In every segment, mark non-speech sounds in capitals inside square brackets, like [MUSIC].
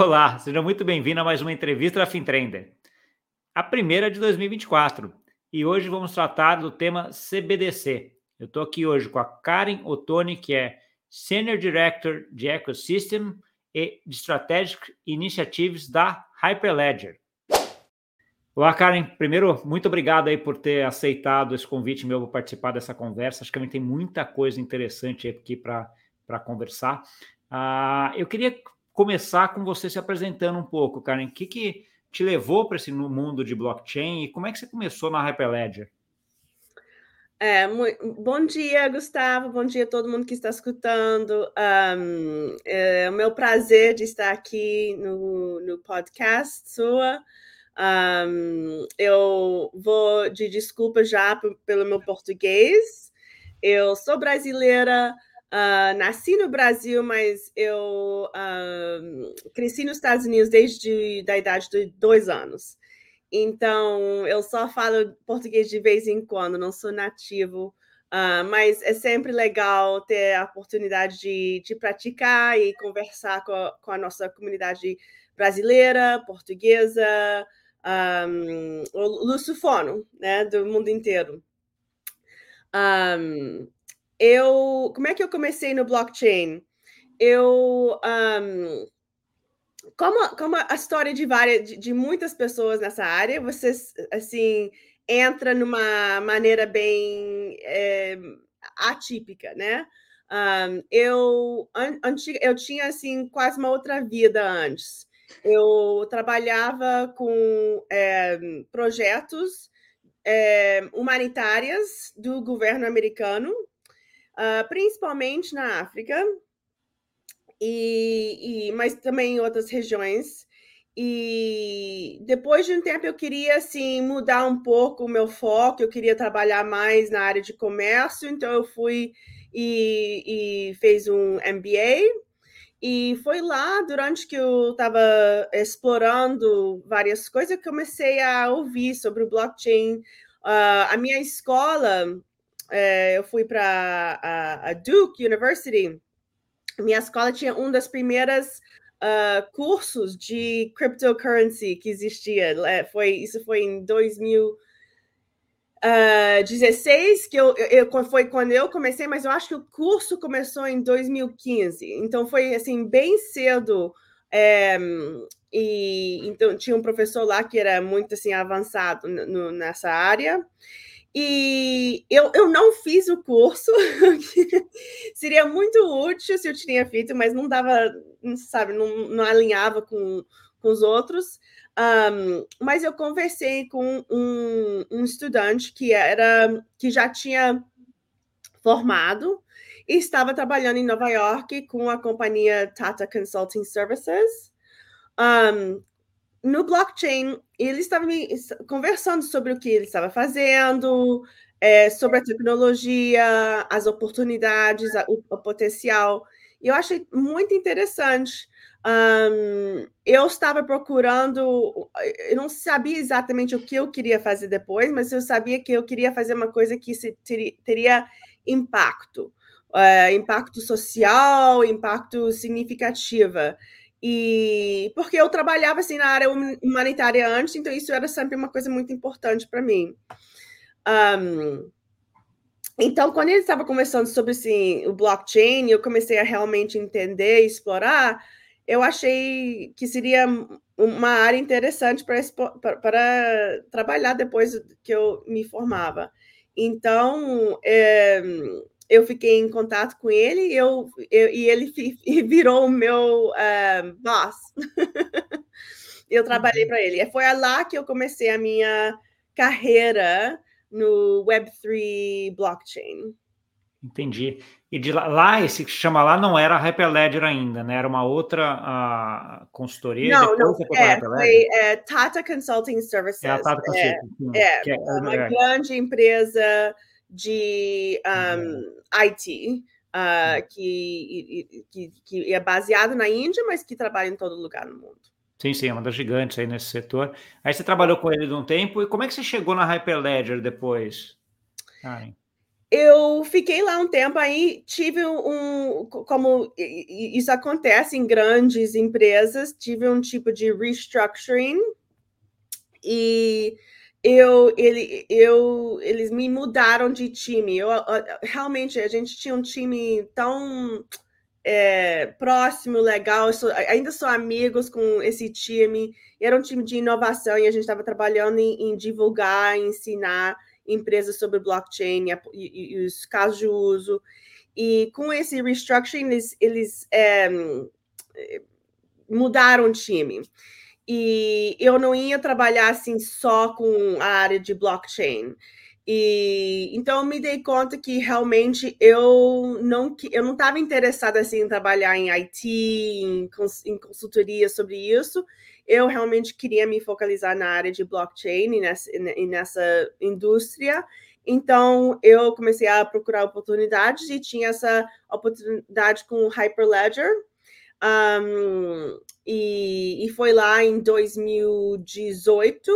Olá, seja muito bem-vindo a mais uma entrevista da Fintrender, a primeira de 2024. E hoje vamos tratar do tema CBDC. Eu estou aqui hoje com a Karen Ottoni, que é Senior Director de Ecosystem e de Strategic Initiatives da Hyperledger. Olá, Karen. Primeiro, muito obrigado aí por ter aceitado esse convite meu para participar dessa conversa. Acho que também tem muita coisa interessante aqui para conversar. Uh, eu queria começar com você se apresentando um pouco, Karen. O que, que te levou para esse mundo de blockchain e como é que você começou na Hyperledger? É, bom dia, Gustavo. Bom dia a todo mundo que está escutando. Um, é o meu prazer de estar aqui no, no podcast sua. Um, eu vou de desculpa já pelo meu português. Eu sou brasileira, uh, nasci no Brasil, mas eu uh, cresci nos Estados Unidos desde a idade de dois anos. Então, eu só falo português de vez em quando, não sou nativo. Uh, mas é sempre legal ter a oportunidade de, de praticar e conversar com a, com a nossa comunidade brasileira, portuguesa, um, lusofono, né, do mundo inteiro. Um, eu, como é que eu comecei no blockchain? Eu, um, como, como a história de várias, de, de, muitas pessoas nessa área, você assim entra numa maneira bem é, atípica, né? Um, eu, an, antiga, eu tinha assim quase uma outra vida antes. Eu trabalhava com é, projetos é, humanitários do governo americano, uh, principalmente na África, e, e, mas também em outras regiões. E depois de um tempo eu queria assim mudar um pouco o meu foco, eu queria trabalhar mais na área de comércio, então eu fui e, e fez um MBA e foi lá, durante que eu estava explorando várias coisas, que comecei a ouvir sobre o blockchain. Uh, a minha escola, uh, eu fui para a, a, Duke University. Minha escola tinha um das primeiras uh, cursos de cryptocurrency que existia. Foi, isso foi em 2000 uh, 16, que eu, eu, foi quando eu comecei, mas eu acho que o curso começou em 2015. Então foi assim, bem cedo. É, e então tinha um professor lá que era muito assim avançado nessa área. E eu, eu não fiz o curso, [LAUGHS] seria muito útil se eu tinha feito, mas não dava, sabe, não, não alinhava com, com os outros. Um, mas eu conversei com um, um, estudante que era que já tinha formado e estava trabalhando em Nova York com a companhia Tata Consulting Services. Um, no blockchain, ele estava me conversando sobre o que ele estava fazendo, é, sobre a tecnologia, as oportunidades, o, o potencial. E eu achei muito interessante um, eu estava procurando, eu não sabia exatamente o que eu queria fazer depois, mas eu sabia que eu queria fazer uma coisa que se, teria, teria impacto, uh, impacto social, impacto significativo. E porque eu trabalhava assim na área humanitária antes, então isso era sempre uma coisa muito importante para mim. Um, então, quando ele estava conversando sobre assim, o blockchain, eu comecei a realmente entender e explorar eu achei que seria uma área interessante para trabalhar depois que eu me formava. Então, é, eu fiquei em contato com ele e, eu, eu e ele [LAUGHS] virou o meu uh, boss. [LAUGHS] eu trabalhei para ele. Foi lá que eu comecei a minha carreira no Web3 blockchain. Entendi. E de lá, lá, esse que chama lá não era a Hyperledger ainda, né? Era uma outra uh, consultoria. Não, não, é, foi é, Tata Consulting Services. É, a Tata é, Consulting. É, é, é, uma é. grande empresa de um, uhum. IT, uh, uhum. que, que, que é baseada na Índia, mas que trabalha em todo lugar no mundo. Sim, sim, é uma das gigantes aí nesse setor. Aí você trabalhou com ele de um tempo, e como é que você chegou na Hyperledger depois? Karen? eu fiquei lá um tempo aí, tive um, como isso acontece em grandes empresas, tive um tipo de restructuring e eu, ele, eu, eles me mudaram de time. Eu, realmente, a gente tinha um time tão é, próximo, legal. Sou, ainda sou amigos com esse time. Era um time de inovação e a gente estava trabalhando em, em divulgar, ensinar empresas sobre blockchain e, e, e, os casos de uso. E com esse restructuring, eles, eles é, mudaram o time. E eu não ia trabalhar assim só com a área de blockchain. E então eu me dei conta que realmente eu não eu não estava interessada assim em trabalhar em IT, em, em consultoria sobre isso eu realmente queria me focalizar na área de blockchain e nessa, e nessa indústria. Então, eu comecei a procurar oportunidades e tinha essa oportunidade com o Hyperledger. Um, e, e foi lá em 2018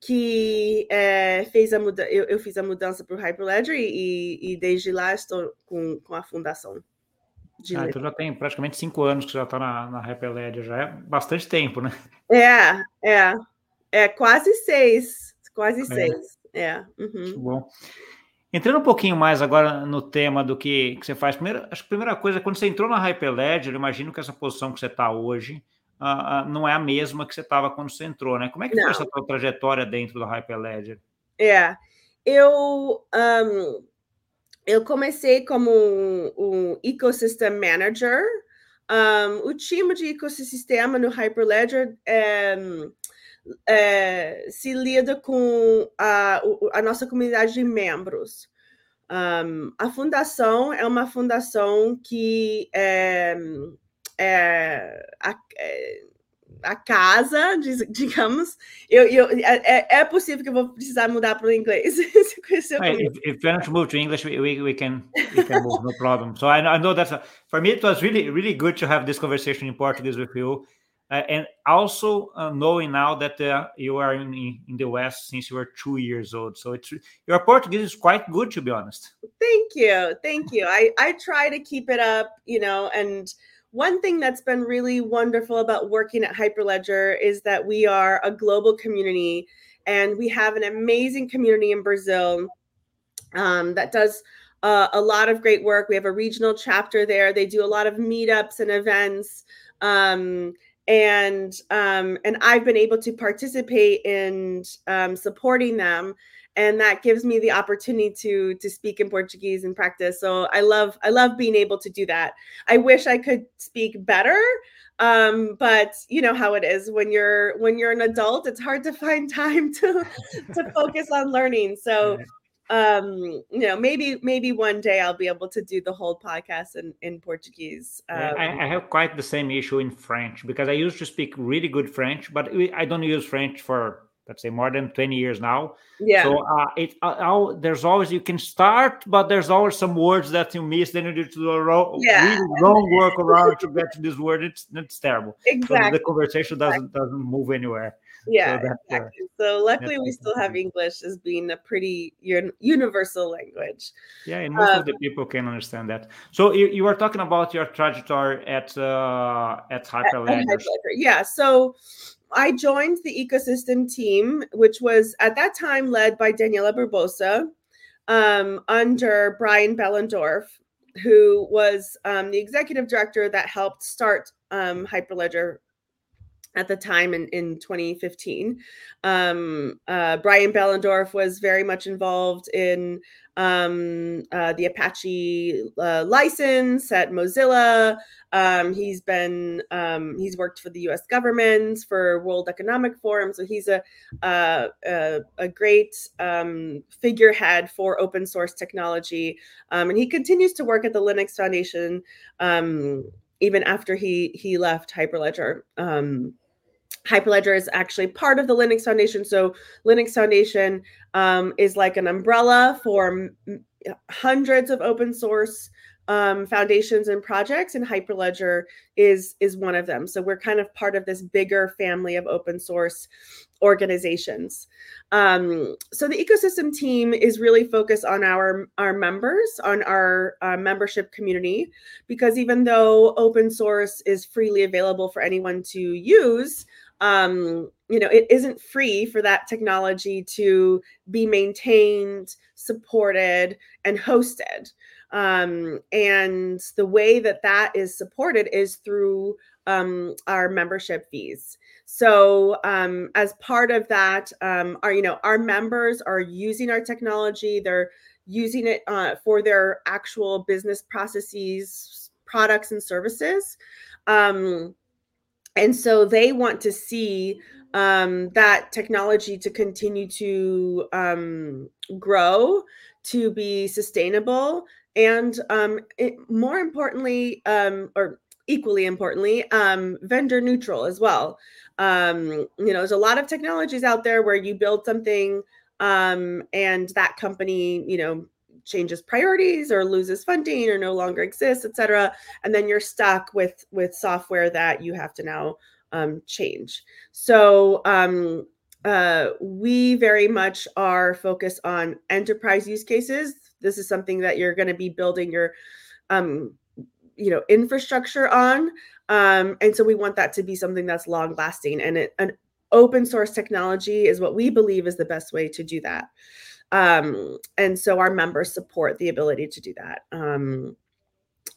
que é, fez a muda eu, eu, fiz a mudança para o Hyperledger e, e, desde lá estou com, com a fundação. Ah, então já tem praticamente cinco anos que já está na, na Hyperledger, já é bastante tempo, né? É, é. É quase seis. Quase é. seis. É. Uhum. Bom. Entrando um pouquinho mais agora no tema do que, que você faz, primeiro, acho que a primeira coisa, quando você entrou na Hyperledger, eu imagino que essa posição que você está hoje uh, uh, não é a mesma que você estava quando você entrou, né? Como é que não. foi essa tua trajetória dentro da Hyperledger? É, eu um, eu comecei como um, um ecosystem manager. Um, o time de ecossistema no Hyperledger é, é, se lida com a, a, nossa comunidade de membros. Um, a fundação é uma fundação que é, é, é a casa, digamos, eu, eu, é, é possível que eu vou precisar mudar para o inglês. [LAUGHS] if, if you want to move to English, we, we can we can move, no problem. So I, I know that for me it was really really good to have this conversation in Portuguese with you, and also uh, knowing now that uh, you are in, in the West since you were two years old. So it's your Portuguese is quite good to be honest. Thank you, thank you. I I try to keep it up, you know, and one thing that's been really wonderful about working at Hyperledger is that we are a global community and we have an amazing community in Brazil um, that does uh, a lot of great work. We have a regional chapter there. They do a lot of meetups and events. Um, and um, and I've been able to participate in um, supporting them and that gives me the opportunity to to speak in portuguese and practice. So i love i love being able to do that. I wish i could speak better um but you know how it is. When you're when you're an adult it's hard to find [LAUGHS] time to to focus on learning. So [LAUGHS] um you know maybe maybe one day i'll be able to do the whole podcast in in portuguese um, I, I, have quite the same issue in french because i used to speak really good french but i don't use french for let's say more than 20 years now. Yeah. So uh, it uh, there's always you can start but there's always some words that you miss then you need to do a ro- yeah. really work around to get to this word. It's it's terrible. Exactly so the conversation doesn't doesn't move anywhere yeah so, exactly. so luckily we still have english as being a pretty universal language. Yeah and most um, of the people can understand that. So you, you were talking about your trajectory at uh at hyperledger yeah. So I joined the ecosystem team, which was at that time led by Daniela Barbosa um, under Brian Behlendorf, who was um, the executive director that helped start um, Hyperledger at the time in, in 2015. Um, uh, Brian Behlendorf was very much involved in um, uh, the Apache uh, license at Mozilla. Um, he's been um, he's worked for the U.S. government for World Economic Forum, so he's a a, a great um, figurehead for open source technology, um, and he continues to work at the Linux Foundation um, even after he he left Hyperledger. Hyperledger is actually part of the Linux Foundation. So Linux Foundation um, is like an umbrella for m- hundreds of open source um, foundations and projects, and Hyperledger is is one of them. So we're kind of part of this bigger family of open source organizations. Um, so the ecosystem team is really focused on our our members, on our uh, membership community, because even though open source is freely available for anyone to use, um, you know, it isn't free for that technology to be maintained, supported, and hosted. Um, and the way that that is supported is through um, our membership fees. So um, as part of that, um, our you know our members are using our technology. They're using it uh, for their actual business processes, products, and services. Um, and so they want to see um, that technology to continue to um, grow, to be sustainable, and um, it, more importantly, um, or equally importantly, um, vendor neutral as well. Um, you know, there's a lot of technologies out there where you build something and that company, you know, changes priorities or loses funding or no longer exists, et cetera. And then you're stuck with with software that you have to now um, change. So um, uh, we very much are focused on enterprise use cases. This is something that you're going to be building your um, you know infrastructure on um, and so we want that to be something that's long lasting and it, an open source technology is what we believe is the best way to do that um, and so our members support the ability to do that. Um,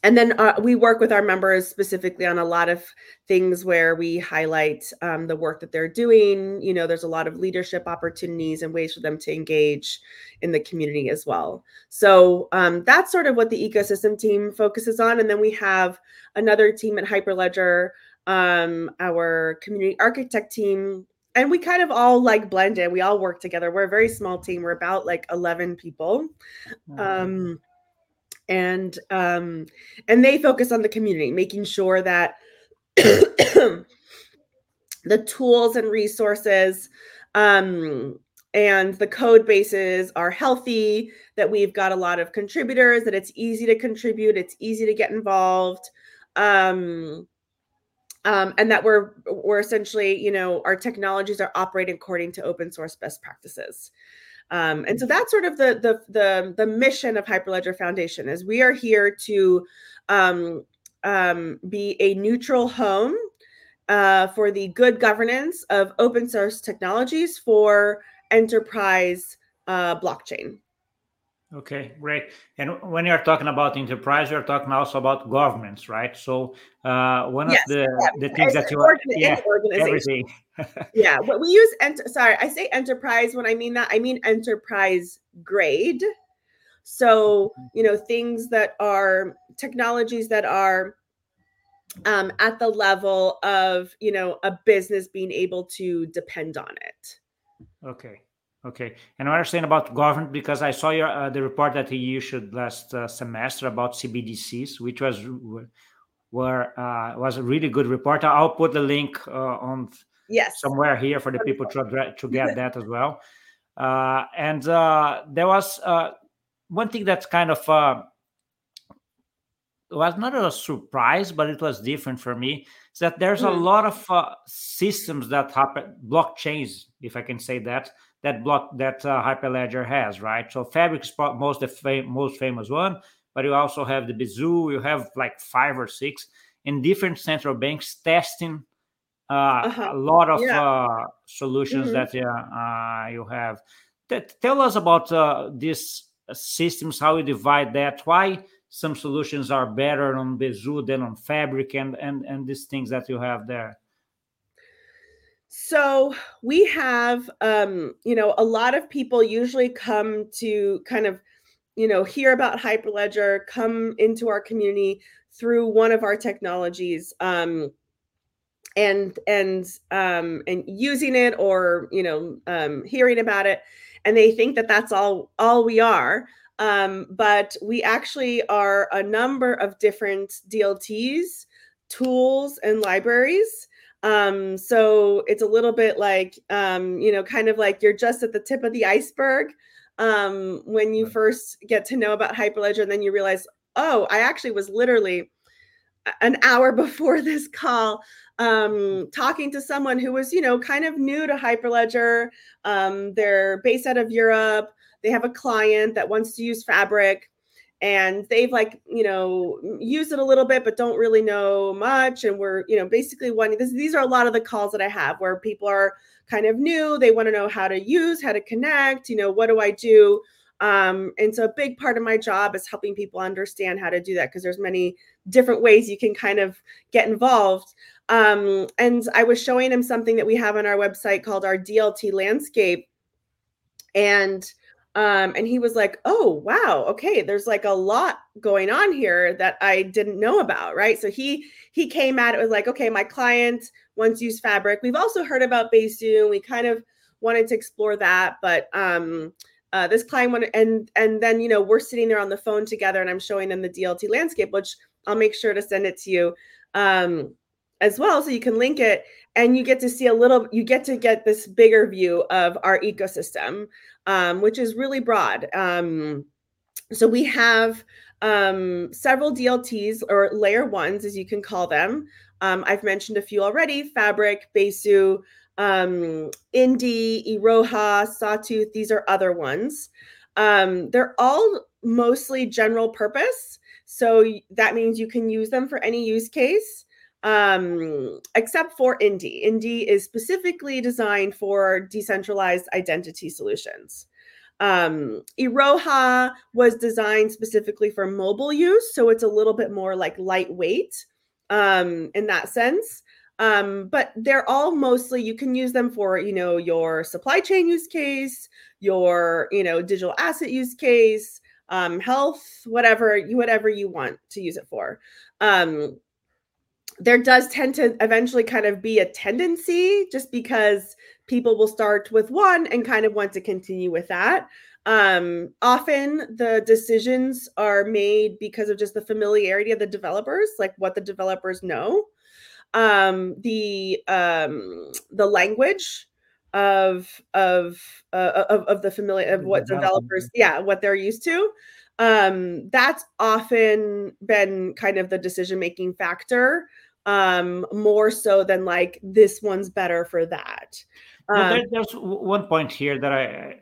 and then uh, we work with our members specifically on a lot of things where we highlight um, the work that they're doing. You know there's a lot of leadership opportunities and ways for them to engage in the community as well. So um, that's sort of what the ecosystem team focuses on. And then we have another team at hyperledger um, our community architect team and we kind of all like blend in. We all work together. We're a very small team. We're about like 11 people. Um, and um, and they focus on the community, making sure that [COUGHS] the tools and resources um, and the code bases are healthy, that we've got a lot of contributors, that it's easy to contribute, it's easy to get involved. Um, um, and that we're we're essentially, you know, our technologies are operating according to open source best practices. Um, and so that's sort of the, the the the mission of Hyperledger Foundation is we are here to um, um, be a neutral home uh, for the good governance of open source technologies for enterprise uh, blockchain. Okay, great. And when you're talking about enterprise, you're talking also about governments, right? So uh, one yes, of the, yeah, the things that you are, yeah, everything. [LAUGHS] yeah, but we use ent- sorry, I say enterprise when I mean that I mean enterprise grade. So mm-hmm. you know things that are technologies that are um, at the level of you know a business being able to depend on it. Okay. Okay, and what are saying about government because I saw your uh, the report that you issued last uh, semester about CBDCs, which was were uh, was a really good report. I'll put the link uh, on yes somewhere here for the people to to get that as well. [LAUGHS] Uh, and uh, there was one thing that's kind of was not a surprise, but it was different for me. Is that there's mm. a lot of systems that happen blockchains, if I can say that that block that uh, Hyperledger has, right? So Fabric is most the fam- most famous one, but you also have the Besu. You have like five or six in different central banks testing uh, uh-huh. a lot of yeah. uh, solutions mm-hmm. that uh, you have. T- tell us about uh, these systems, how you divide that, why some solutions are better on Besu than on Fabric, and and and these things that you have there. So we have, um, you know, a lot of people usually come to kind of, you know, hear about Hyperledger, come into our community through one of our technologies, um, and and um, and using it or you know um, hearing about it, and they think that that's all all we are. Um, but we actually are a number of different DLTs, tools, and libraries um, so it's a little bit like, um, you know, kind of like you're just at the tip of the iceberg um, when you first get to know about Hyperledger, and then you realize oh, I actually was literally an hour [LAUGHS] before this call um, talking to someone who was, you know, kind of new to Hyperledger. Um, they're based out of Europe. They have a client that wants to use Fabric and they've like, you know, used it a little bit, but don't really know much. And we're, you know, basically wanting this. These are a lot of the calls that I have where people are kind of new. They want to know how to use, how to connect, you know, what do I do? Um, and so a big part of my job is helping people understand how to do that because there's many different ways you can kind of get involved. Um, and I was showing him something that we have on our website called our DLT landscape. And um, and he was like, "Oh, wow, okay, there's like a lot going on here that I didn't know about." Right. So he he came at it with like, "Okay, my client wants to use Fabric. We've also heard about Besu. We kind of wanted to explore that, but um, uh, this client wanted, and and then you know we're sitting there on the phone together, and I'm showing them the DLT landscape, which I'll make sure to send it to you um, as well, so you can link it, and you get to see a little. You get to get this bigger view of our ecosystem, um, which is really broad. Um, so we have um, several DLTs or layer ones, as you can call them. Um, I've mentioned a few already: Fabric, Besu um, Indy, Iroha, Sawtooth, these are other ones. Um, they're all mostly general purpose. So that means you can use them for any use case, um, except for Indy. Indy is specifically designed for decentralized identity solutions. Um, Iroha was designed specifically for mobile use, so it's a little bit more like lightweight um, in that sense. Um, but they're all mostly you can use them for you know your supply chain use case, your you know digital asset use case, um, health, whatever you whatever you want to use it for. Um, there does tend to eventually kind of be a tendency just because people will start with one and kind of want to continue with that. Um, often the decisions are made because of just the familiarity of the developers, like what the developers know. Um, the um, the language of of uh, of, of the familiar of what developers yeah what they're used to. Um, that's often been kind of the decision making factor um, more so than like this one's better for that um, there, there's one point here that i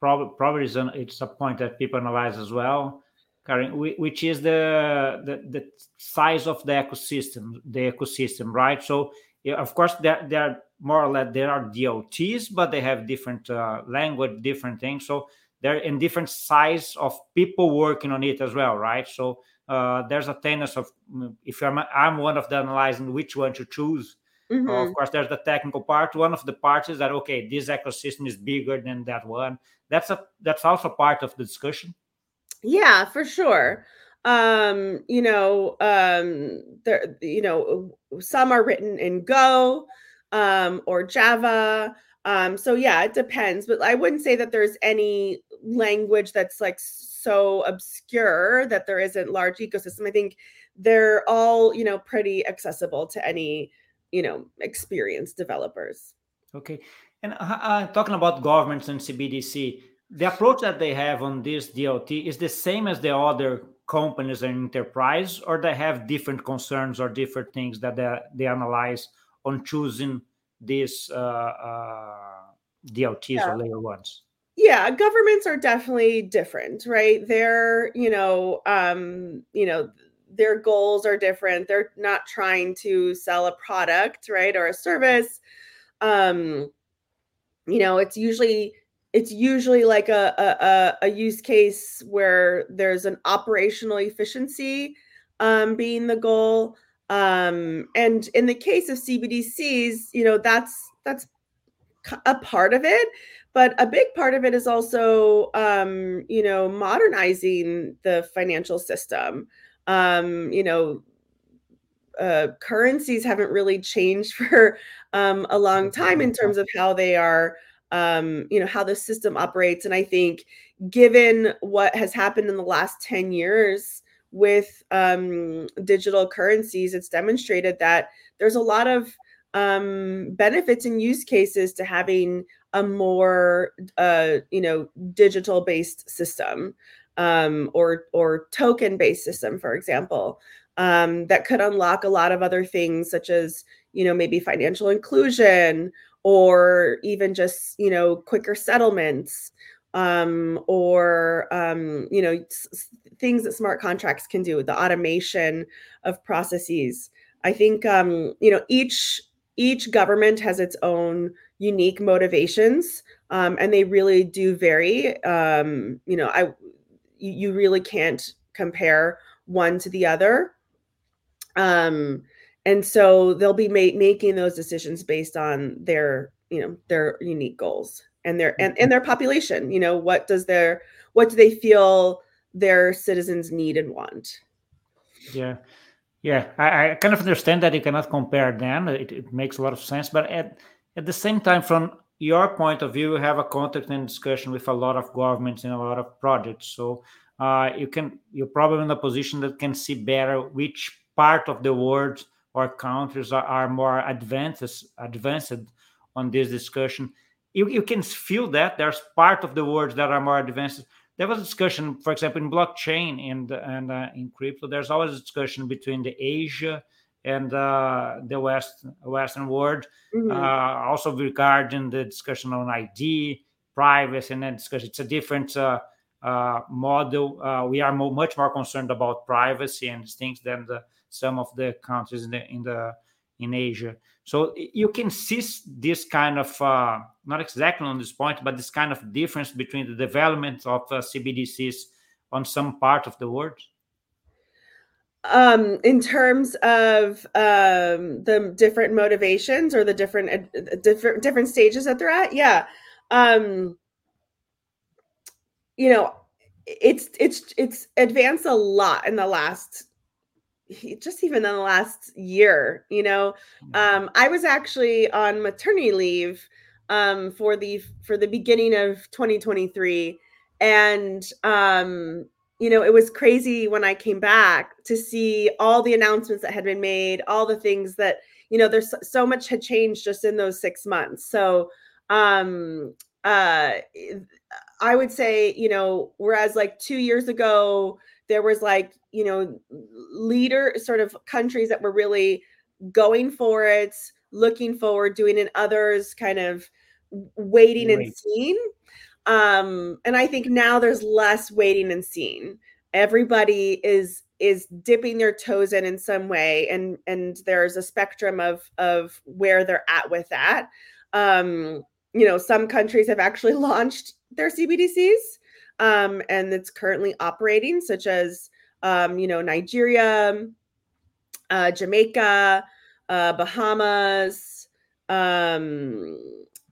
probably probably is an, it's a point that people analyze as well Karen, which is the, the, the size of the ecosystem, the ecosystem, right? So, yeah, of course, there, there are more or less there are dots but they have different uh, language, different things. So they're in different size of people working on it as well, right? So uh, there's a tendency of mm, if I'm I'm one of the analyzing which one to choose. Mm-hmm. Uh, of course, there's the technical part. One of the parts is that okay, this ecosystem is bigger than that one. That's a that's also part of the discussion. Yeah, for sure. Um, you know, um, there, you know, some are written in Go um, or Java. Um, so yeah, it depends, but I wouldn't say that there's any language that's like so obscure that there isn't large ecosystem. I think they're all, you know, pretty accessible to any, you know, experienced developers. Okay. And uh, uh talking about governments and CBDC, the approach that they have on this DLT is the same as the other companies and enterprise, or they have different concerns or different things that they, they analyze on choosing these uh, uh, DLTs yeah. or layer ones? Yeah, governments are definitely different, right? They're, you know, um, you know, their goals are different. They're not trying to sell a product, right, or a service. Um, you know, it's usually it's usually like a, a, a use case where there's an operational efficiency um, being the goal. Um, and in the case of CBDCs, you know, that's that's a part of it, but a big part of it is also, um, you know, modernizing the financial system. Um, you know, uh, currencies haven't really changed [LAUGHS] for um, a long time in terms of how they are um, you know how the system operates and i think given what has happened in the last 10 years with um, digital currencies it's demonstrated that there's a lot of um, benefits and use cases to having a more uh, you know digital based system um, or or token based system, for example, um, that could unlock a lot of other things, such as you know maybe financial inclusion or even just you know quicker settlements um, or um, you know s- things that smart contracts can do, the automation of processes. I think um, you know each each government has its own unique motivations, um, and they really do vary. Um, you know, I you really can't compare one to the other. Um, and so they'll be ma- making those decisions based on their you know their unique goals and their and, and their population you know what does their what do they feel their citizens need and want? Yeah. Yeah i, I kind of understand that you cannot compare them. It, it, makes a lot of sense but at, at the same time from your point of view you have a contact and discussion with a lot of governments and a lot of projects. So uh, you can you're probably in a position that can see better which part of the world or countries are, are more advanced advanced on this discussion you, you can feel that there's part of the world that are more advanced there was a discussion for example in blockchain and and uh, in crypto there's always a discussion between the asia and uh, the west western world mm-hmm. uh, also regarding the discussion on id privacy and then discussion it's a different uh, uh, model uh, we are much more concerned about privacy and things than the, some of the countries in the in the in asia so you can see this kind of, uh, not exactly on this point, but this kind of difference between the development of uh, CBDCs on some part of the world? Um, in terms of um, the different motivations or the different uh, different different stages that they're at, yeah. Um, you know, it's it's it's advanced a lot in the last just even in the last year, you know, um, I was actually on maternity leave um, for the for the beginning of 2023, and um, you know, it was crazy when I came back to see all the announcements that had been made, all the things that you know, there's so much had changed just in those six months. So, um, uh, I would say, you know, whereas like two years ago there was like you know leader sort of countries that were really going for it looking forward doing it others kind of waiting Wait. and seeing. Um and i think now there's less waiting and seeing. Everybody is is dipping their toes in in some way and and there's a spectrum of of where they're at with that. Um you know some countries have actually [LAUGHS] launched their cbdc's um, and it's currently operating, such as um, you know Nigeria, uh, Jamaica, uh, Bahamas, um,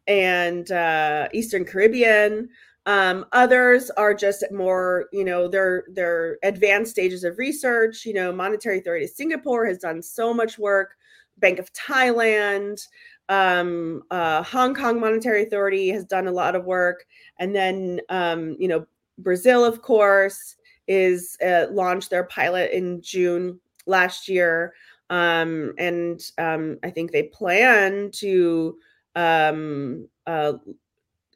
and uh, Eastern Caribbean. Um, others are just more, you know, they're they're advanced stages of research. You know, Monetary Authority of Singapore has done so much work. Bank of Thailand, um, uh, Hong Kong Monetary Authority has done a lot of work, and then um, you know Brazil, of course, is uh, launched their pilot in June last year, um, and um, I think they plan to um, uh,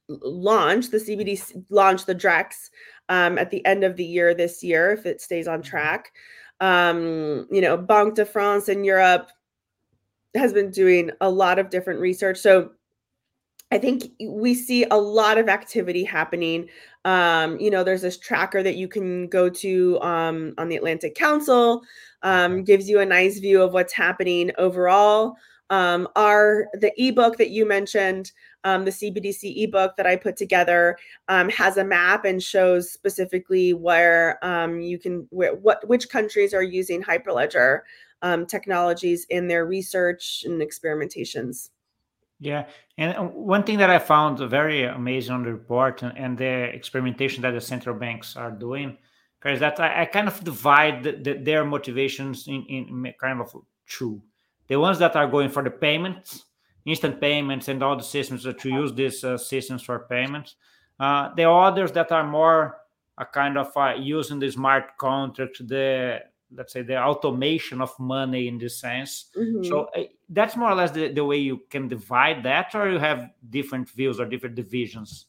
launch the CBD launch the Drex um, at the end of the year this year if it stays on mm-hmm. track. Um, you know, Banque de France in Europe has been doing a lot of different research. So I think we see a lot of activity happening. Um, you know, there's this tracker that you can go to um, on the Atlantic Council, um, gives you a nice view of what's happening overall. Um, our the ebook that you mentioned, um, the CBDC ebook that I put together, um, has a map and shows specifically where you can where, what which countries are using Hyperledger technologies in their research and experimentations. Yeah, and uh, one thing that I found very amazing on the report and, and the experimentation that the central banks are doing is that I, I kind of divide the, the, their motivations in, in kind of two. The ones that are going for the payments, instant payments, and all the systems that to use these uh, systems for payments. Uh, the others that are more a kind of uh, using the smart contract, the let's say the automation of money in this sense. Mm-hmm. so uh, that's more or less the, the way you can divide that or you have different views or different divisions?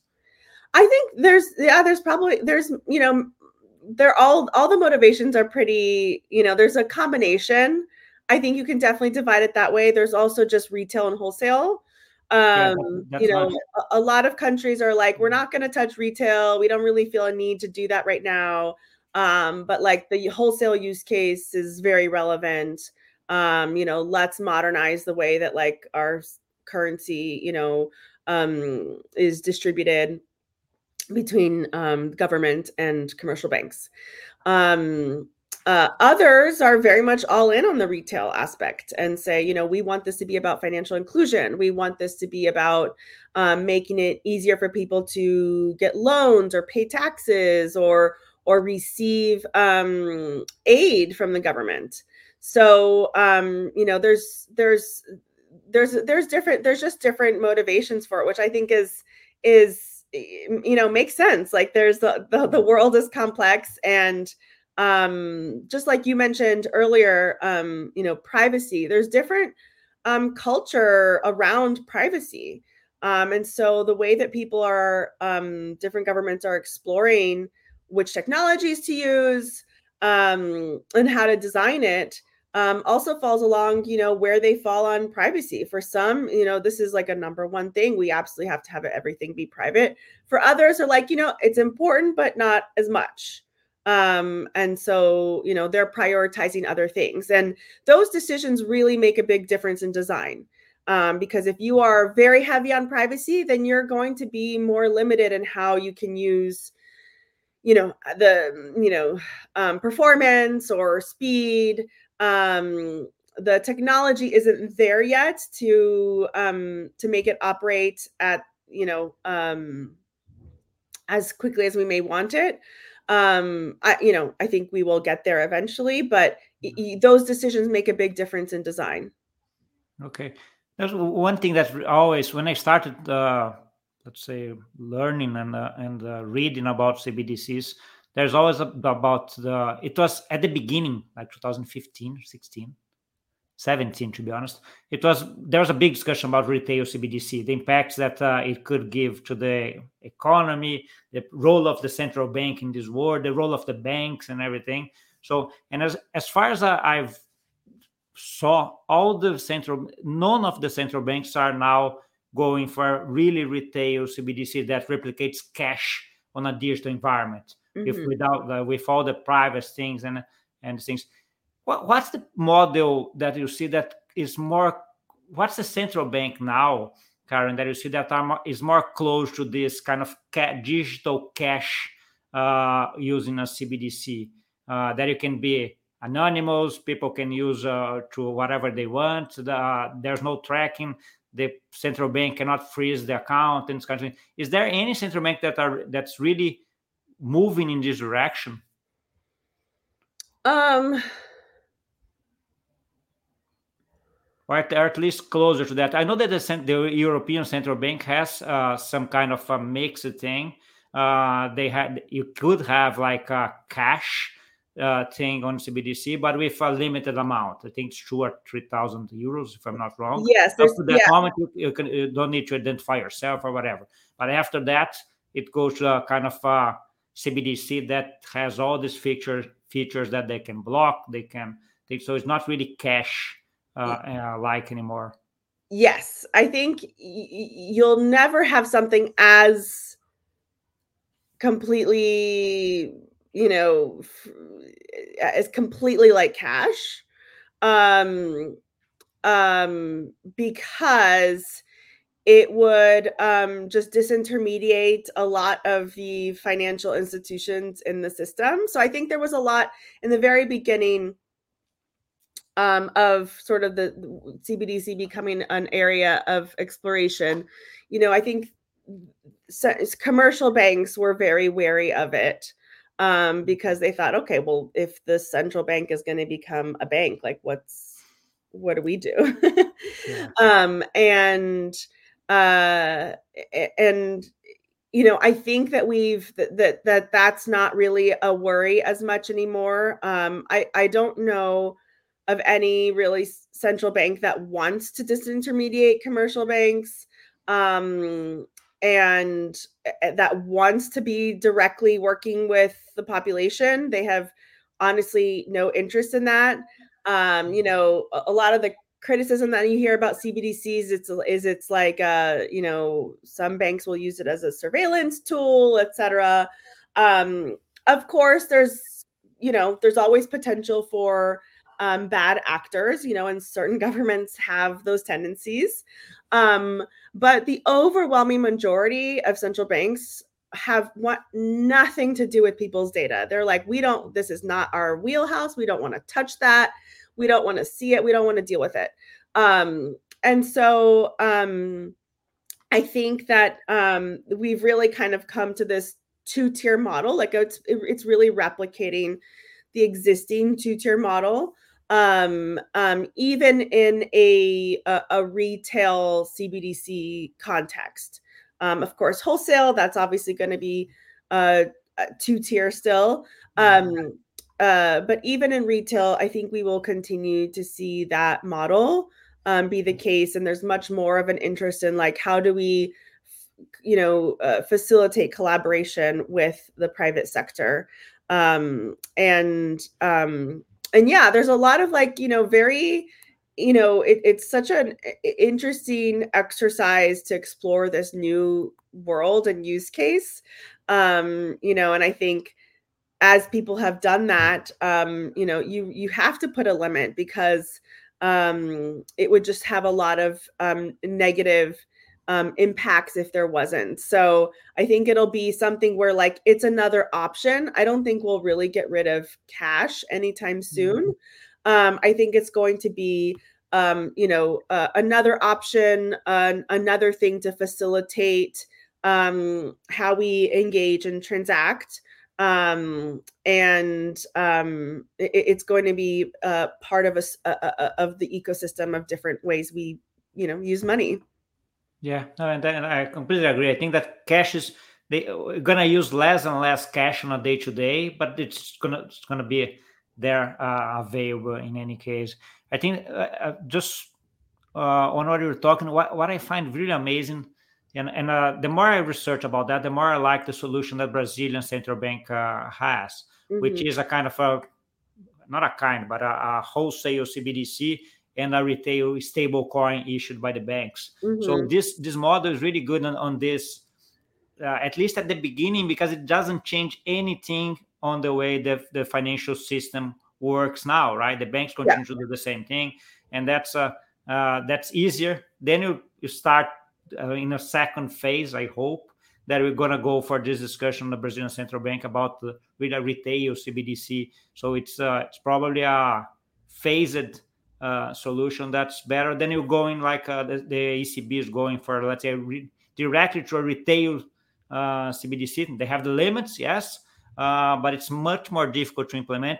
I think there's yeah there's probably there's you know they're all all the motivations are pretty you know there's a combination. I think you can definitely divide it that way. There's also just retail and wholesale. Um yeah, you know a, a, lot of countries are like we're not going to touch retail. We don't really feel a need to do that right now um but like the wholesale use case is very relevant um you know let's modernize the way that like our currency you know um is distributed between um, government and commercial banks. Um, uh, others are very much all in on the retail aspect and say, you know, we want this to be about financial inclusion. We want this to be about um, making it easier for people to get loans or pay taxes or or receive um, aid from the government. So, um, you know, there's there's there's there's different there's just different motivations for it, which I think is is you know makes sense. Like there's the, the, the world is complex and um just like you mentioned earlier um you know privacy there's different um culture around privacy. Um and so the way that people are um different governments are exploring which technologies to use um and how to design it um, also falls along, you know, where they fall on privacy. For some, you know, this is like a number one thing. We absolutely have to have everything be private. For others, are like, you know, it's important, but not as much. Um, and so, you know, they're prioritizing other things. And those decisions really make a big difference in design. Um, because if you are very heavy on privacy, then you're going to be more limited in how you can use you know the you know um, performance or speed um, the technology isn't there yet to um, to make it operate at you know um, as quickly as we may want it. Um, I, you know, I think we will get there eventually, but y- those decisions make a big difference in design. Okay, there's one thing that always when I started, uh, let's say, learning and uh, and uh, reading about CBDCs, there's always about the it was at the beginning like 2015 16 17 to be honest. It was there was a big discussion about retail cbdc the impacts that uh, it could give to the economy the role of the central bank in this war the role of the banks and everything. So and as as far as I, i've saw all the central none of the central banks are now going for really retail cbdc that replicates cash on a digital environment mm-hmm. if without uh, with all the private things and and things. What, what's the model that you see that is more what's the central bank now karen that you see that are, is more close to this kind of ca- digital cash uh, using a cbdc uh, that you can be anonymous people can use uh, to whatever they want the, there's no tracking the central bank cannot freeze the account and kind of thing. Is there any central bank that are that's really moving in this direction? Um, or at, or at, least closer to that. I know that the, the European Central Bank has uh, some kind of a mixed thing. Uh, they had you could have like a cash uh, thing on CBDC, but with a limited amount. I think it's two or three thousand euros, if I'm not wrong. Yes. Up to that yeah. moment, you, you, can, you don't need to identify yourself or whatever. But after that, it goes to a kind of a CBDC that has all these features features that they can block. They can so it's not really cash uh, uh, like anymore. Yes, I think y- you'll never have something as completely, you know, as completely like cash, um, um, because it would um, just disintermediate a lot of the financial institutions in the system. So I think there was a lot in the very beginning um, of sort of the CBDC becoming an area of exploration. You know, I think commercial banks were very wary of it um, because they thought, okay, well, if the central bank is going to become a bank, like what's what do we do? yeah. [LAUGHS] um, and uh, and you know i think that we've that, that that that's not really a worry as much anymore um i i don't know of any really central bank that wants to disintermediate commercial banks um and that wants to be directly working with the population. They have honestly no interest in that. Um, you know, a, a lot of the criticism that you hear about CBDCs it's is it's like uh you know some banks will use it as a surveillance tool etc um of course there's you know there's always potential for um, bad actors you know and certain [LAUGHS] governments have those tendencies. Um but the overwhelming majority of central banks have want nothing to do with people's data. They're like we don't this is not our wheelhouse. We don't want to touch that. We don't want to see it. We don't want to deal with it. Um and so um i think that um we've really kind of come to this two tier model. Like it's it's really replicating the existing two tier model um um even in a, a a, retail cbdc context um of course wholesale that's obviously going to be uh two tier still um uh, but even in retail, I think we will continue to see that model um, be the case. And there's much more of an interest in like, how do we, you know, uh, facilitate collaboration with the private sector? Um, and, um, and yeah, there's a lot of like, you know, very, you know, it, it's such an interesting exercise to explore this new world and use case. Um, you know, and I think, as people have done that um, you know you you have to put a limit because um, it would just have a lot of um, negative um, impacts if there wasn't. So i think it'll be something where like it's another option. I don't think we'll really get rid of cash anytime soon. Mm-hmm. i think it's going to be um, you know uh, another option uh, another thing to facilitate um, how we engage and transact. Um, and um, it, it's going to be uh, part of a, of the ecosystem of different ways we you know use money yeah no, and, and i completely agree i think that cash is they are gonna use less and less cash on a day to day but it's gonna it's gonna be there uh, available in any case i think uh, uh just uh, on what you're talking what, what i find really amazing and, and uh, the more I research about that, the more I like the solution that Brazilian central bank uh, has, mm-hmm. which is a kind of a not a kind, but a, a wholesale CBDC and a retail stable coin issued by the banks. Mm-hmm. So this this model is really good on, on this, uh, at least at the beginning, because it doesn't change anything on the way the, the financial system works now, right? The banks continue yeah. to do the same thing, and that's uh, uh, that's easier. Then you you start uh, in a second phase, I hope that we're going to go for this discussion on the Brazilian Central Bank about the with a retail CBDC. So it's uh, it's probably a phased uh, solution that's better than you going like uh, the, the, ECB is going for, let's say, re- directly to a retail uh, CBDC. They have the limits, yes, uh, but it's much more difficult to implement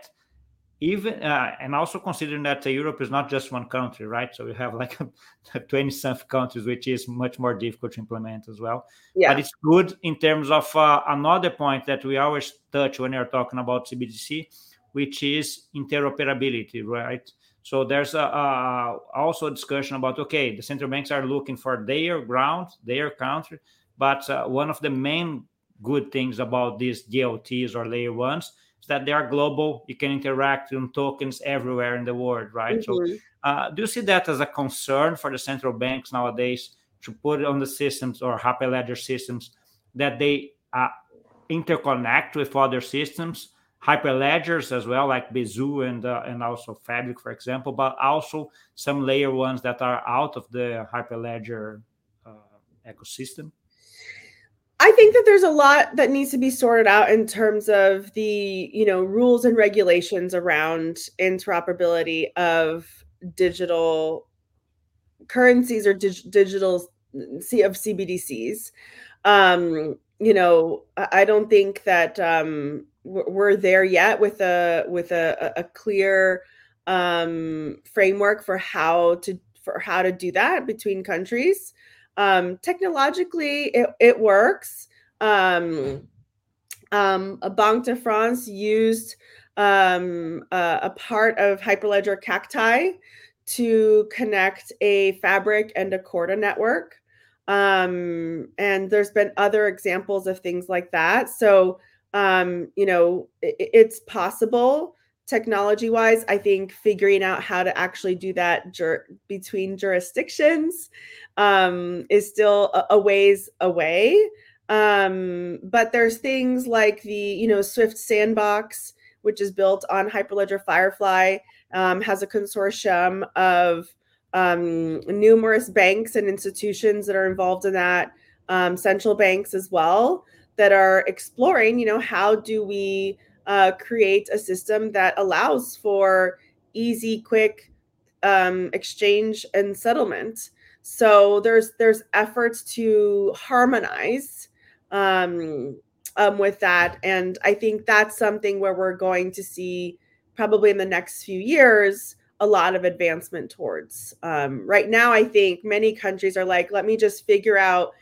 even uh, and also considering that Europe is not just one country, right? So you have like [LAUGHS] 20 something countries, which is much more difficult to implement as well. Yeah. But it's good in terms of uh, another point that we always touch when you're talking about CBDC, which is interoperability, right? So there's a, a, also a discussion about okay, the central banks are looking for their ground, their country, but uh, one of the main good things about these DLTs or layer ones is that they are global. You can interact on tokens everywhere in the world, right? Mm-hmm. So, uh, do you see that as a concern for the central banks nowadays to put on the systems or Hyperledger systems that they uh, interconnect with other systems, Hyperledgers as well, like Besu and uh, and also Fabric, for example, but also some layer ones that are out of the Hyperledger uh, ecosystem? I think that there's a lot that needs to be sorted out in terms of the, you know, rules and regulations around interoperability of digital currencies or dig- digital C of CBDCs. Um, you know, I don't think that um, we're there yet with a with a, a clear um, framework for how to for how to do that between countries. Um, technologically, it, it works. Um, um, a Banque de France used um, a, a, part of Hyperledger Cacti to connect a Fabric and a Corda network. Um, and there's been other examples of things like that. So, um, you know, it, it's possible technology wise. I think figuring out how to actually do that jur- between jurisdictions um, is still a, a ways away. Um, but there's things like the, you know, Swift Sandbox, which is built on Hyperledger Firefly, um, has a consortium of um, numerous banks and institutions that are involved in that, um, central banks as well, that are exploring, you know, how do we uh, create a system that allows for easy, quick um, exchange and settlement. So there's there's efforts to harmonize um, um, with that, and I think that's something where we're going to see probably in the next few years a lot of advancement towards. Um, right now, I think many countries are like, let me just figure out,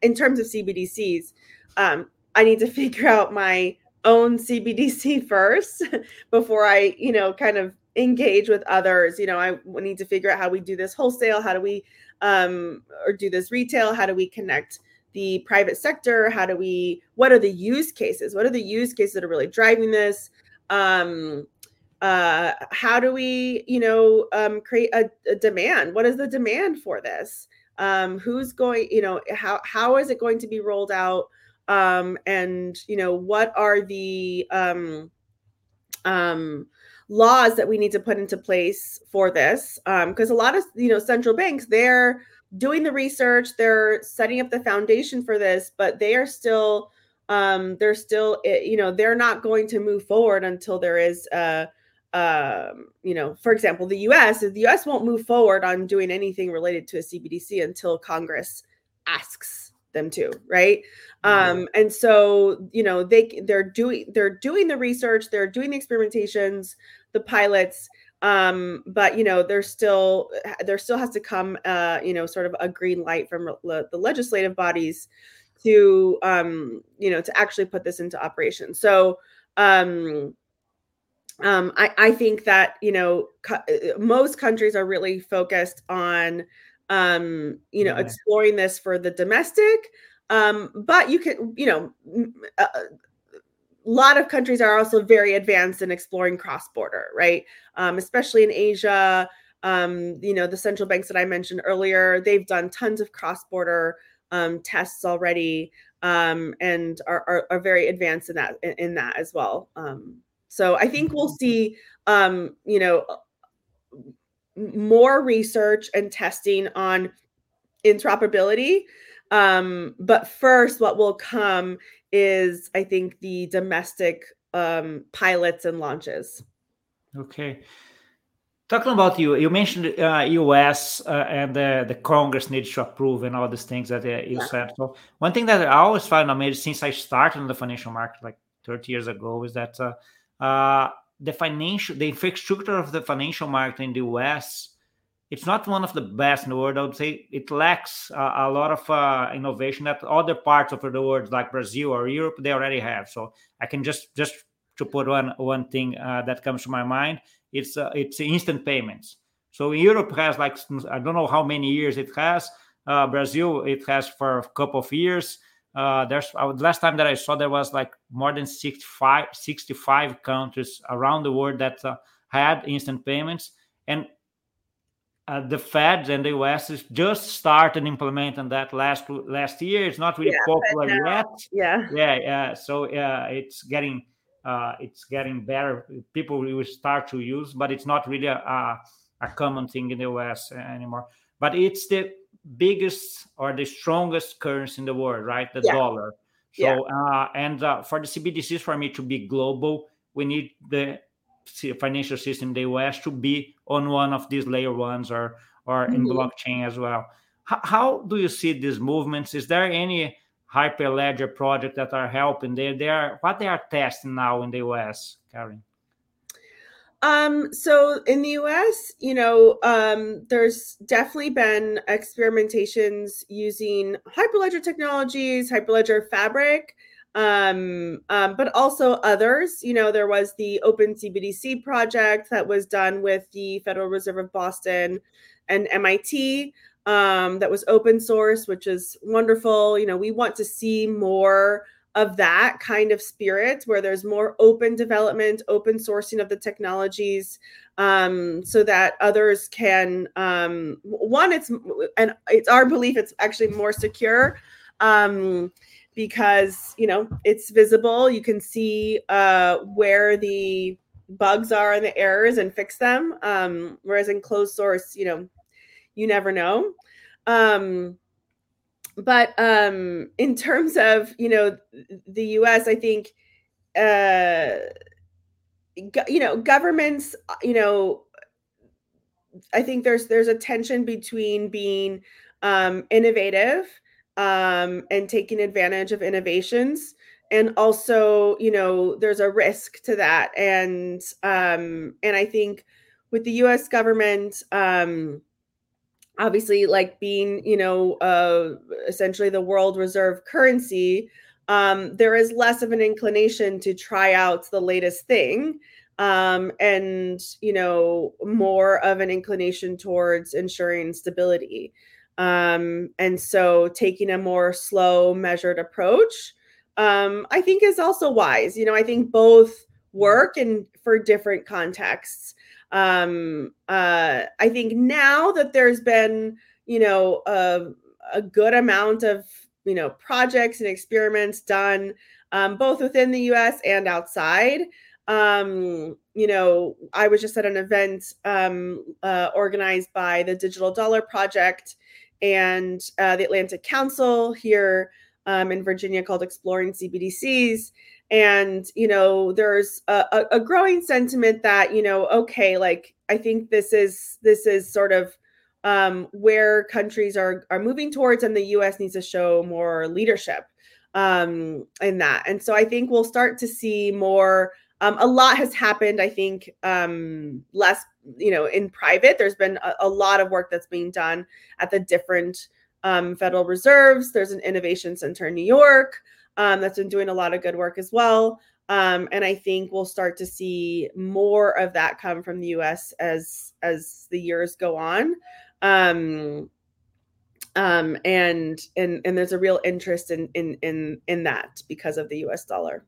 in terms of CBDCs, um, I need to [LAUGHS] figure out my own CBDC [LAUGHS] first before I, you know, kind of engage with others. You know, I need to figure out how we do this wholesale, how do we, um, or do this retail, how do we connect the private sector, how do we, what are the use cases? What are the use cases that are really driving this? Um, uh, how do we you know um, create a, a, demand what is the demand for this um, who's going you know how how is it going to be rolled out um, and you know what are the um, um, laws that we need to put into place for this? Because um, a lot of you know central banks they're doing the research they're setting up the foundation for this but they are still um, they're still eh, you know they're not going to move forward until there is a um, you know, for example, the US, the US won't move forward on doing anything related to a CBDC until Congress asks them to, right? Um, and so, you know, they they're doing they're doing the research, they're doing the experimentations, the pilots, um, but you know, there's still there still has to come uh, you know, sort of a green light from the legislative bodies to um, you know, to actually put this into operation. So um um, I, I think that you know co- uh, most countries are really focused on um, you know yeah. exploring this for the domestic um, but you can you know a, a, lot of countries are also very advanced in exploring cross border right? Um, especially in asia um, you know the central banks that i mentioned earlier they've done tons of cross border um, tests already um, and are, are, are, very advanced in that in, in that as well. Um, so I think we'll see, um, you know, more research and testing on interoperability. Um, but first, what will come is, I think, the domestic um, pilots and launches. Okay. Talking about you, you mentioned uh, U.S. Uh, and the, the Congress needs to approve and all these things that uh, you yeah. said. So one thing that I always find amazing since I started in the financial market like 30 years ago is that uh, uh, the financial, the infrastructure of the financial market in the US, it's not one of the best in the world. I would say it lacks uh, a lot of uh, innovation that other parts of the world, like Brazil or Europe, they already have. So I can just just to put one one thing uh, that comes to my mind, it's uh, it's instant payments. So Europe has like I don't know how many years it has. Uh, Brazil it has for a couple of years. Uh, there's uh, last time that I saw there was like more than 65, 65 countries around the world that uh, had instant payments, and uh, the Fed and the US is just started implementing that last last year. It's not really yeah, popular yet. Yeah, yeah, yeah. So yeah, it's getting uh, it's getting better. People will start to use, but it's not really a, a, a common thing in the US anymore. But it's the biggest or the strongest currency in the world, right? The yeah. dollar. So, yeah. uh, and uh, for the CBDCs, for me to be global, we need the financial system in the US to be on one of these layer ones or or mm-hmm. in blockchain as well. H- how do you see these movements? Is there any hyperledger project that are helping? They they are what they are testing now in the US, Karen. Um, so in the US, you know, um, there's definitely been experimentations using Hyperledger technologies, Hyperledger Fabric, um, um, but also others. You know, there was the Open CBDC project that was done with the Federal Reserve of Boston and MIT. um, that was open source, which is wonderful. You know, we want to see more of that kind of spirit where there's more open development, open sourcing of the technologies, um, so that others can. Um, one, it's and it's our belief it's actually more secure. Um, because you know it's visible you can see uh, where the bugs are and the errors and fix them um, whereas in closed source you know you never know um, but um, in terms of you know the us i think uh, you know governments you know i think there's there's a tension between being um, innovative um, and taking advantage of innovations. And also you know there's a risk to that. And um, and i think with the us government um, obviously like being you know uh, essentially the world reserve currency um, there is less of an inclination to try out the latest thing um, and you know more of an inclination towards ensuring stability um, and so taking a more slow, measured approach, um, I think is also wise. You know, I think both work and for different contexts. Um, uh, I think now that there's been, you know, a, a good amount of, you know, projects and experiments done um, both within the US and outside. Um, you know, I was just at an event um, uh, organized by the Digital Dollar Project and uh, the Atlantic Council here um, in Virginia called Exploring CBDCs. And, you know, there's a, a growing sentiment that, you know, okay, like I think this is this is sort of um, where countries are are moving towards, and the U.S. needs to show more leadership um, in that. And so I think we'll start to see more. Um, a lot has happened. I think um, less you know in private there's been a, a lot of work that's being done at the different um, federal reserves there's an innovation center in new york um, that's been doing a lot of good work as well. Um, and i think we'll start to see more of that come from the us as as the years go on. Um, um, and and and there's a real interest in in in in that because of the us dollar.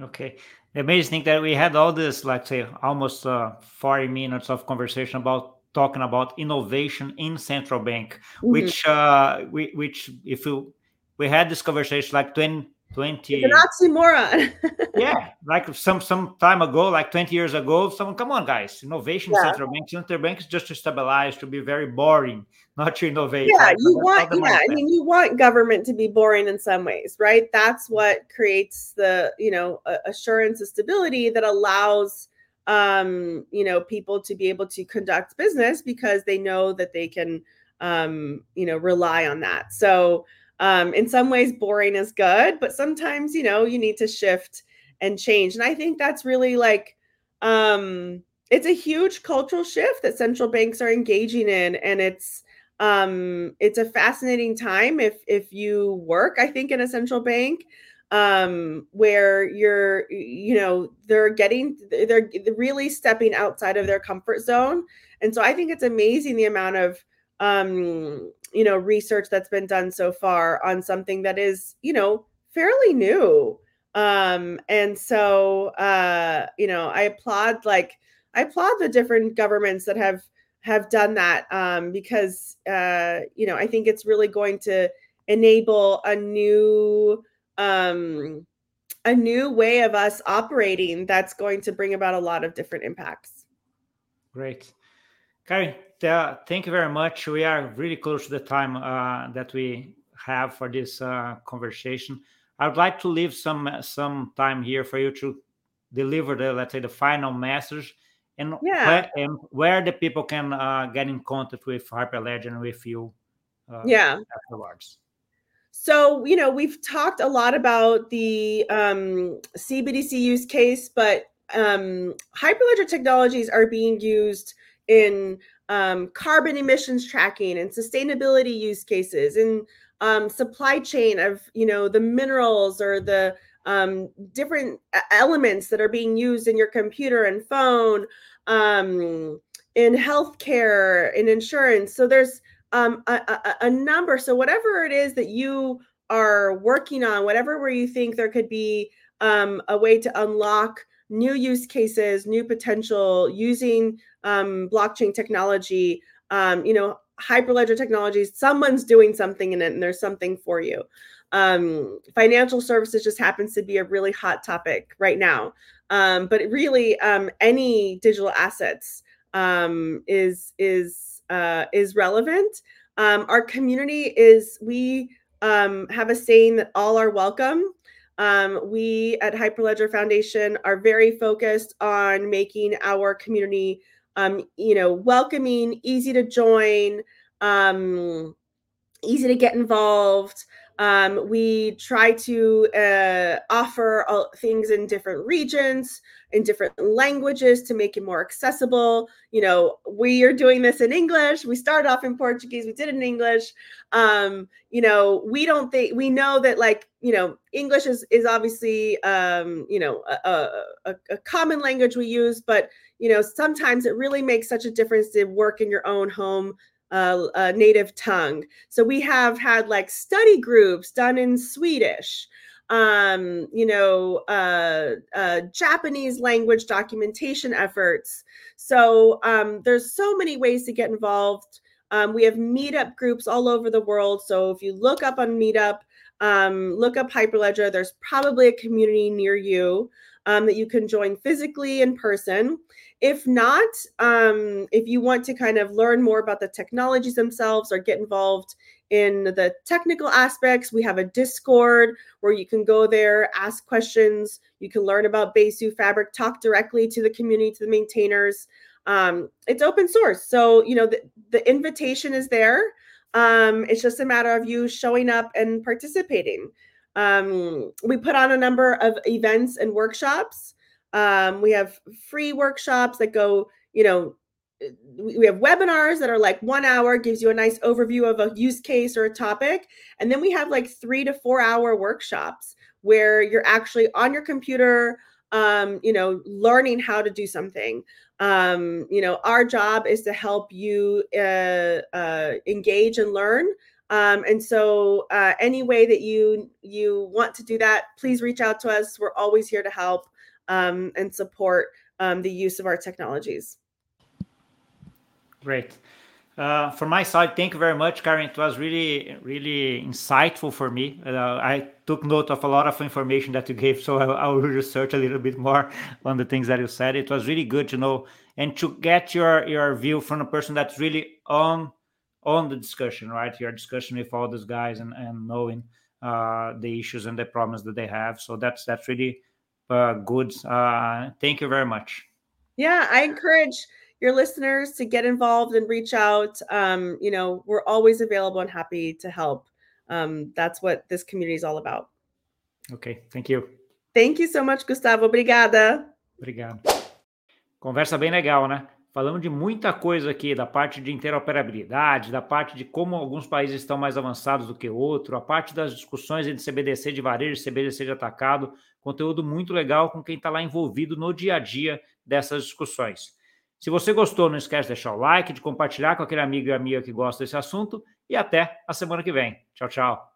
Okay. Amazing that we had all this, let's say, almost uh, 40 minutes of conversation about talking about innovation in central bank, mm-hmm. which uh, we, which if you we had this conversation like 20, 20 it's an oxymoron. [LAUGHS] Yeah like some some time ago like 20 years ago someone come on guys innovation yeah. central bank central bank is just to stabilize to be very boring not to innovate. Yeah right? you want yeah i mean you want government to be boring in some ways right? That's what creates the you know assurance of stability that allows um you know people to be able to conduct business because they know that they can um you know rely on that. So um, in some ways boring is good but sometimes you know you need to shift and change. And i think that's really like um, it's a huge cultural shift that central banks are engaging in and it's um, it's a fascinating time if if you work i think in a central bank um, where you're you know they're getting they're really stepping outside of their comfort zone. And so i think it's amazing the amount of um, you know research that's been done so far on something that is you know fairly new. Um and so uh you know i applaud like i applaud the different governments that have have done that um because uh you know i think it's really going to enable a new um a new way of us operating that's going to bring about a lot of different impacts. Great. Karen, uh, thank you very much. We are really close to the time uh, that we have for this uh, conversation. I would like to leave some some time here for you to deliver the let's say the final message and yeah. where, and where the people can uh, get in contact with Hyperledger and with you. Uh, yeah. Afterwards. So you know we've talked a lot about the um, CBDC use case, but um, Hyperledger technologies are being used in um, carbon emissions tracking and sustainability use cases and um, supply chain of you know the minerals or the um, different elements that are being used in your computer and phone um, in healthcare in insurance so there's um, a, a, a number. So whatever it is that you are working on, whatever where you think there could be um, a way to unlock new use cases, new potential using um, blockchain technology, um, you know, hyperledger technologies, someone's doing something in it and there's something for you. Um, financial services just happens to be a really hot topic right now. Um, but really, um, any digital assets um, is is uh, is relevant. Our community is we have a saying that all are welcome. Um, we at Hyperledger Foundation are very focused on making our community, um, you know, welcoming, easy to join, um, easy to get involved. Um, we try to uh, offer uh, things in different regions, in different languages to make it more accessible. You know, we are doing this in English. We started off in Portuguese. We did it in English. Um, you know, we don't think we know that like you know English is is obviously um, you know a, a, a common language we use, but you know sometimes it really makes such a difference to work in your own home uh, native tongue. So we have had like study groups done in Swedish, um, you know, uh, uh, Japanese language documentation efforts. So um, there's so many ways to get involved. Um, we have meetup groups all over the world. So if you look up on Meetup, um, look up Hyperledger, there's probably a community near you um, that you can join physically in person. If not, um, if you want to kind of learn more about the technologies themselves or get involved in the technical aspects, we have a Discord where you can go there, ask questions. You can learn about Besu Fabric, talk directly to the community, to the maintainers. Um, it's open source. So, you know, the, the invitation is there. Um, it's just a matter of you showing up and participating. Um, we put on a number of events and workshops. Um, we have free workshops that go, you know, eh, we have webinars that are like one hour, gives you a nice overview of a use case or a topic. And then we have like three to four hour workshops where you're actually on your computer, um, you know, learning how to do something. Um, you know, our job is to help you uh, uh, engage and learn um, and so, uh, any way that you you want to do that, please reach out to us. We're always here to help um, and support um, the use of our technologies. Great. Uh, from my side, thank you very much, Karen. It was really, really insightful for me. Uh, I took note of a lot of information that you gave, [LAUGHS] so I, I will research a little bit more [LAUGHS] on the things that you said. It was really good to know and to get your your view from a person that's really on on the discussion, right? Your discussion with all these guys and, and knowing uh, the issues and the problems that they have. So that's that's really uh, good. Uh, thank you very much. Yeah, I encourage your listeners to get involved and reach out. Um, you know, we're always available and happy to help. Um, that's what this community is all about. Okay, thank you. Thank you so much, Gustavo. Obrigada. Obrigado. Conversa bem legal, né? Falamos de muita coisa aqui, da parte de interoperabilidade, da parte de como alguns países estão mais avançados do que outro, a parte das discussões entre CBDC de varejo e CBDC de atacado, conteúdo muito legal com quem está lá envolvido no dia a dia dessas discussões. Se você gostou, não esquece de deixar o like, de compartilhar com aquele amigo e amiga que gosta desse assunto e até a semana que vem. Tchau, tchau.